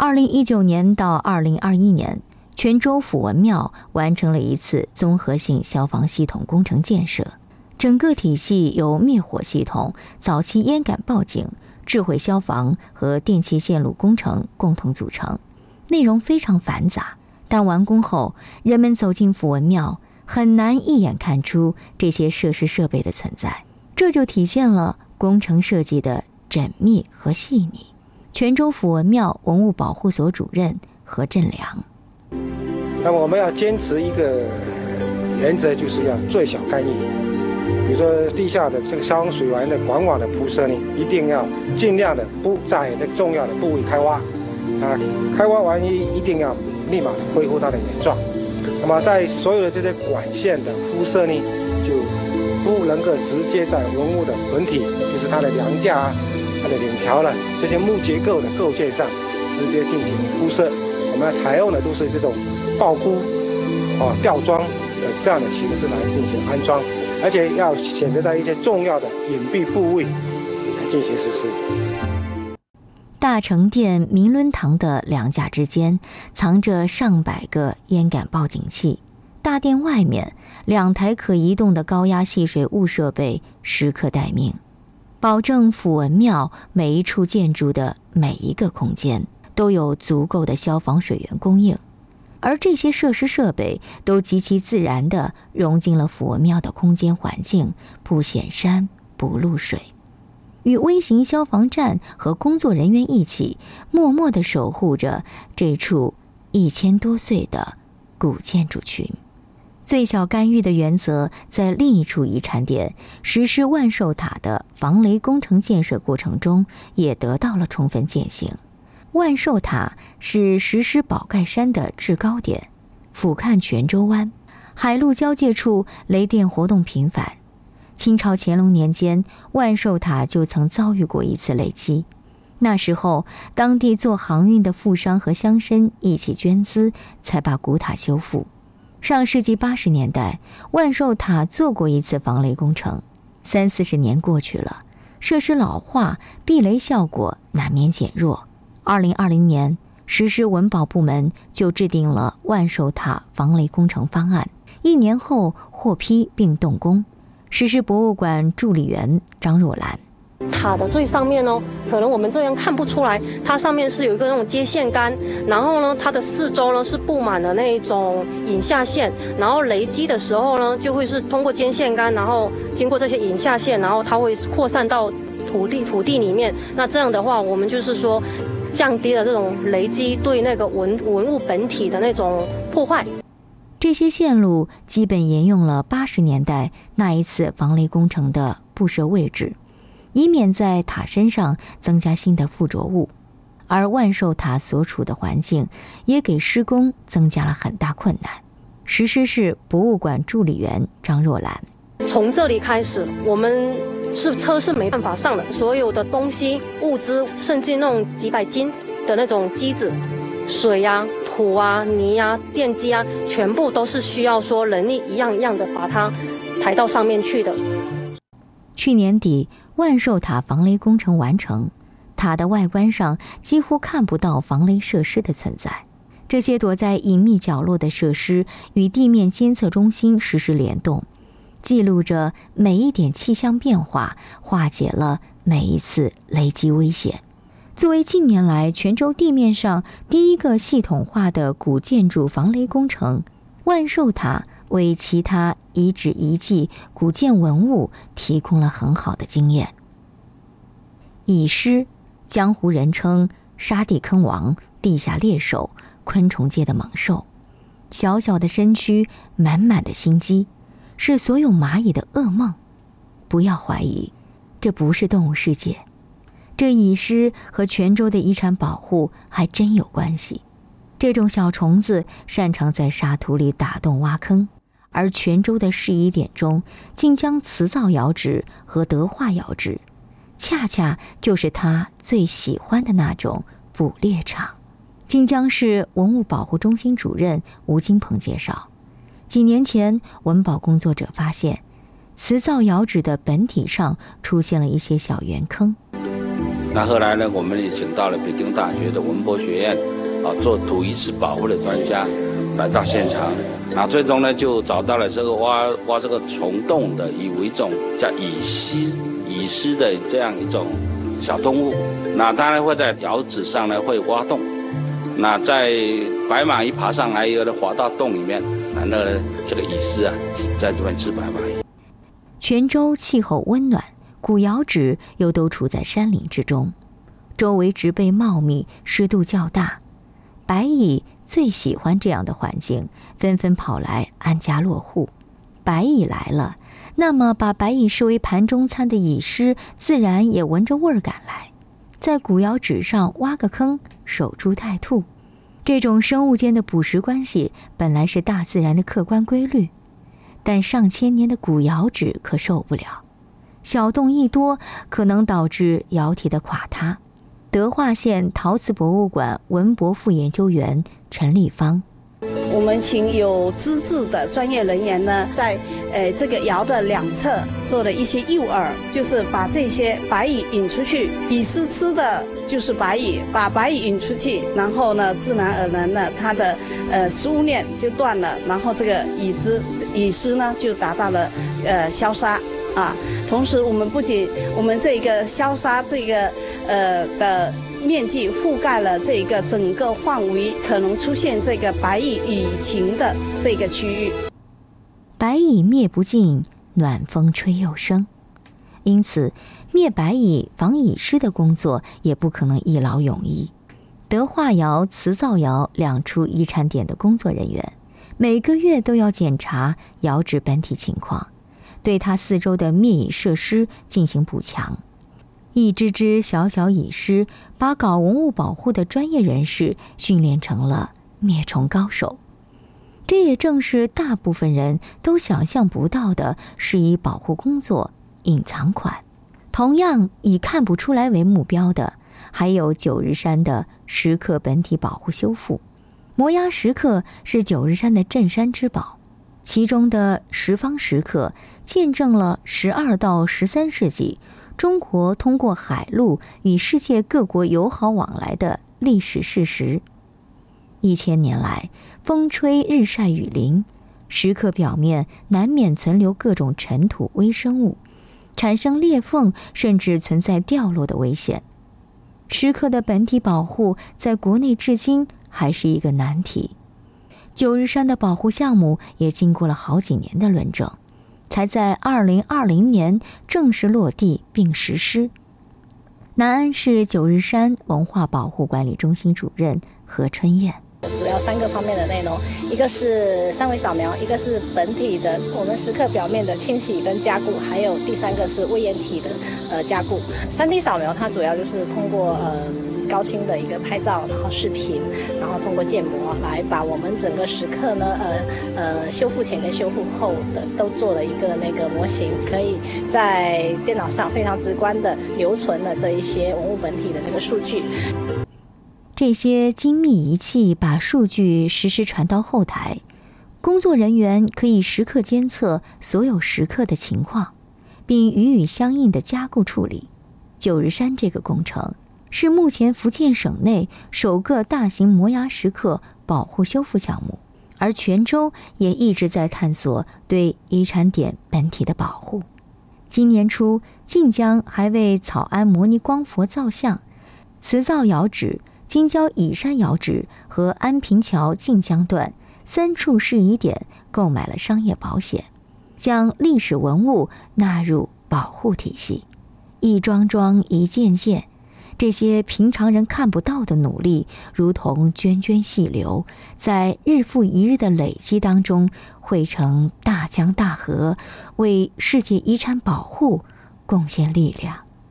二零一九年到二零二一年，泉州府文庙完成了一次综合性消防系统工程建设。整个体系由灭火系统、早期烟感报警、智慧消防和电气线路工程共同组成，内容非常繁杂。但完工后，人们走进府文庙，很难一眼看出这些设施设备的存在。这就体现了工程设计的缜密和细腻。泉州府文庙文物保护所主任何振良，那我们要坚持一个原则，就是要最小干预。比如说地下的这个消防水源的管网的铺设呢，一定要尽量的不在这重要的部位开挖，啊，开挖完一一定要立马的恢复它的原状。那么在所有的这些管线的铺设呢，就不能够直接在文物的本体，就是它的梁架啊、它的领条了这些木结构的构件上直接进行铺设。我们采用的都是这种爆箍啊、吊装的这样的形式来进行安装。而且要选择在一些重要的隐蔽部位来进行实施。大成殿明伦堂的梁架之间藏着上百个烟感报警器，大殿外面两台可移动的高压细水雾设备时刻待命，保证府文庙每一处建筑的每一个空间都有足够的消防水源供应。而这些设施设备都极其自然地融进了府文庙的空间环境，不显山不露水，与微型消防站和工作人员一起，默默地守护着这处一千多岁的古建筑群。最小干预的原则，在另一处遗产点实施万寿塔的防雷工程建设过程中，也得到了充分践行。万寿塔是石狮宝盖山的制高点，俯瞰泉州湾，海陆交界处雷电活动频繁。清朝乾隆年间，万寿塔就曾遭遇过一次雷击，那时候当地做航运的富商和乡绅一起捐资，才把古塔修复。上世纪八十年代，万寿塔做过一次防雷工程，三四十年过去了，设施老化，避雷效果难免减弱。二零二零年，实施文保部门就制定了万寿塔防雷工程方案，一年后获批并动工。实施博物馆助理员张若兰，塔的最上面呢，可能我们这样看不出来，它上面是有一个那种接线杆，然后呢，它的四周呢是布满了那种引下线，然后雷击的时候呢，就会是通过接线杆，然后经过这些引下线，然后它会扩散到土地土地里面。那这样的话，我们就是说。降低了这种雷击对那个文文物本体的那种破坏。这些线路基本沿用了八十年代那一次防雷工程的布设位置，以免在塔身上增加新的附着物。而万寿塔所处的环境也给施工增加了很大困难。石狮是博物馆助理员张若兰。从这里开始，我们。是车是没办法上的，所有的东西、物资，甚至那种几百斤的那种机子、水呀、土啊、泥呀、电机啊，全部都是需要说人力一样一样的把它抬到上面去的。去年底，万寿塔防雷工程完成，塔的外观上几乎看不到防雷设施的存在。这些躲在隐秘角落的设施与地面监测中心实时联动。记录着每一点气象变化，化解了每一次雷击危险。作为近年来泉州地面上第一个系统化的古建筑防雷工程，万寿塔为其他遗址遗迹、古建文物提供了很好的经验。蚁狮，江湖人称“沙地坑王”、“地下猎手”、昆虫界的猛兽，小小的身躯，满满的心机。是所有蚂蚁的噩梦，不要怀疑，这不是动物世界。这蚁狮和泉州的遗产保护还真有关系。这种小虫子擅长在沙土里打洞挖坑，而泉州的试遗点中，晋江瓷灶窑址和德化窑址，恰恰就是他最喜欢的那种捕猎场。晋江市文物保护中心主任吴金鹏介绍。几年前，文保工作者发现，瓷灶窑址的本体上出现了一些小圆坑。那后来呢，我们也请到了北京大学的文博学院啊，做土遗址保护的专家来到现场。那最终呢，就找到了这个挖挖这个虫洞的，以为一种叫蚁狮蚁狮的这样一种小动物。那它呢会在窑址上呢会挖洞，那在白马一爬上来以后呢，滑到洞里面，那这个蚁狮啊在这边吃白马。泉州气候温暖，古窑址又都处在山林之中，周围植被茂密，湿度较大，白蚁。最喜欢这样的环境，纷纷跑来安家落户。白蚁来了，那么把白蚁视为盘中餐的蚁狮，自然也闻着味儿赶来，在古窑址上挖个坑，守株待兔。这种生物间的捕食关系本来是大自然的客观规律，但上千年的古窑址可受不了，小洞一多，可能导致窑体的垮塌。德化县陶瓷博物馆文博副研究员。陈立芳，我们请有资质的专业人员呢，在呃这个窑的两侧做了一些诱饵，就是把这些白蚁引出去，蚁丝吃的就是白蚁，把白蚁引出去，然后呢，自然而然呢，它的呃食物链就断了，然后这个蚁子蚁丝呢就达到了呃消杀啊。同时，我们不仅我们这个消杀这个呃的。面积覆盖了这个整个范围，可能出现这个白蚁蚁群的这个区域。白蚁灭不尽，暖风吹又生，因此灭白蚁、防蚁尸的工作也不可能一劳永逸。德化窑、瓷灶窑两处遗产点的工作人员，每个月都要检查窑址本体情况，对它四周的灭蚁设施进行补强。一只只小小蚁狮，把搞文物保护的专业人士训练成了灭虫高手。这也正是大部分人都想象不到的，是以保护工作隐藏款。同样以看不出来为目标的，还有九日山的石刻本体保护修复。摩崖石刻是九日山的镇山之宝，其中的十方石刻见证了十二到十三世纪。中国通过海路与世界各国友好往来的历史事实。一千年来，风吹日晒雨淋，石刻表面难免存留各种尘土微生物，产生裂缝，甚至存在掉落的危险。石刻的本体保护在国内至今还是一个难题。九日山的保护项目也经过了好几年的论证。才在二零二零年正式落地并实施。南安市九日山文化保护管理中心主任何春燕。主要三个方面的内容，一个是三维扫描，一个是本体的我们石刻表面的清洗跟加固，还有第三个是微岩体的呃加固。三 D 扫描它主要就是通过呃高清的一个拍照，然后视频，然后通过建模来把我们整个石刻呢呃呃修复前跟修复后的都做了一个那个模型，可以在电脑上非常直观的留存了这一些文物本体的这个数据。这些精密仪器把数据实时传到后台，工作人员可以时刻监测所有时刻的情况，并予以相应的加固处理。九日山这个工程是目前福建省内首个大型摩崖石刻保护修复项目，而泉州也一直在探索对遗产点本体的保护。今年初，晋江还为草庵摩尼光佛造像、瓷造窑址。京郊乙山窑址和安平桥晋江段三处适宜点购买了商业保险，将历史文物纳入保护体系。一桩桩、一件件，这些平常人看不到的努力，如同涓涓细流，在日复一日的累积当中汇成大江大河，为世界遗产保护贡献力量。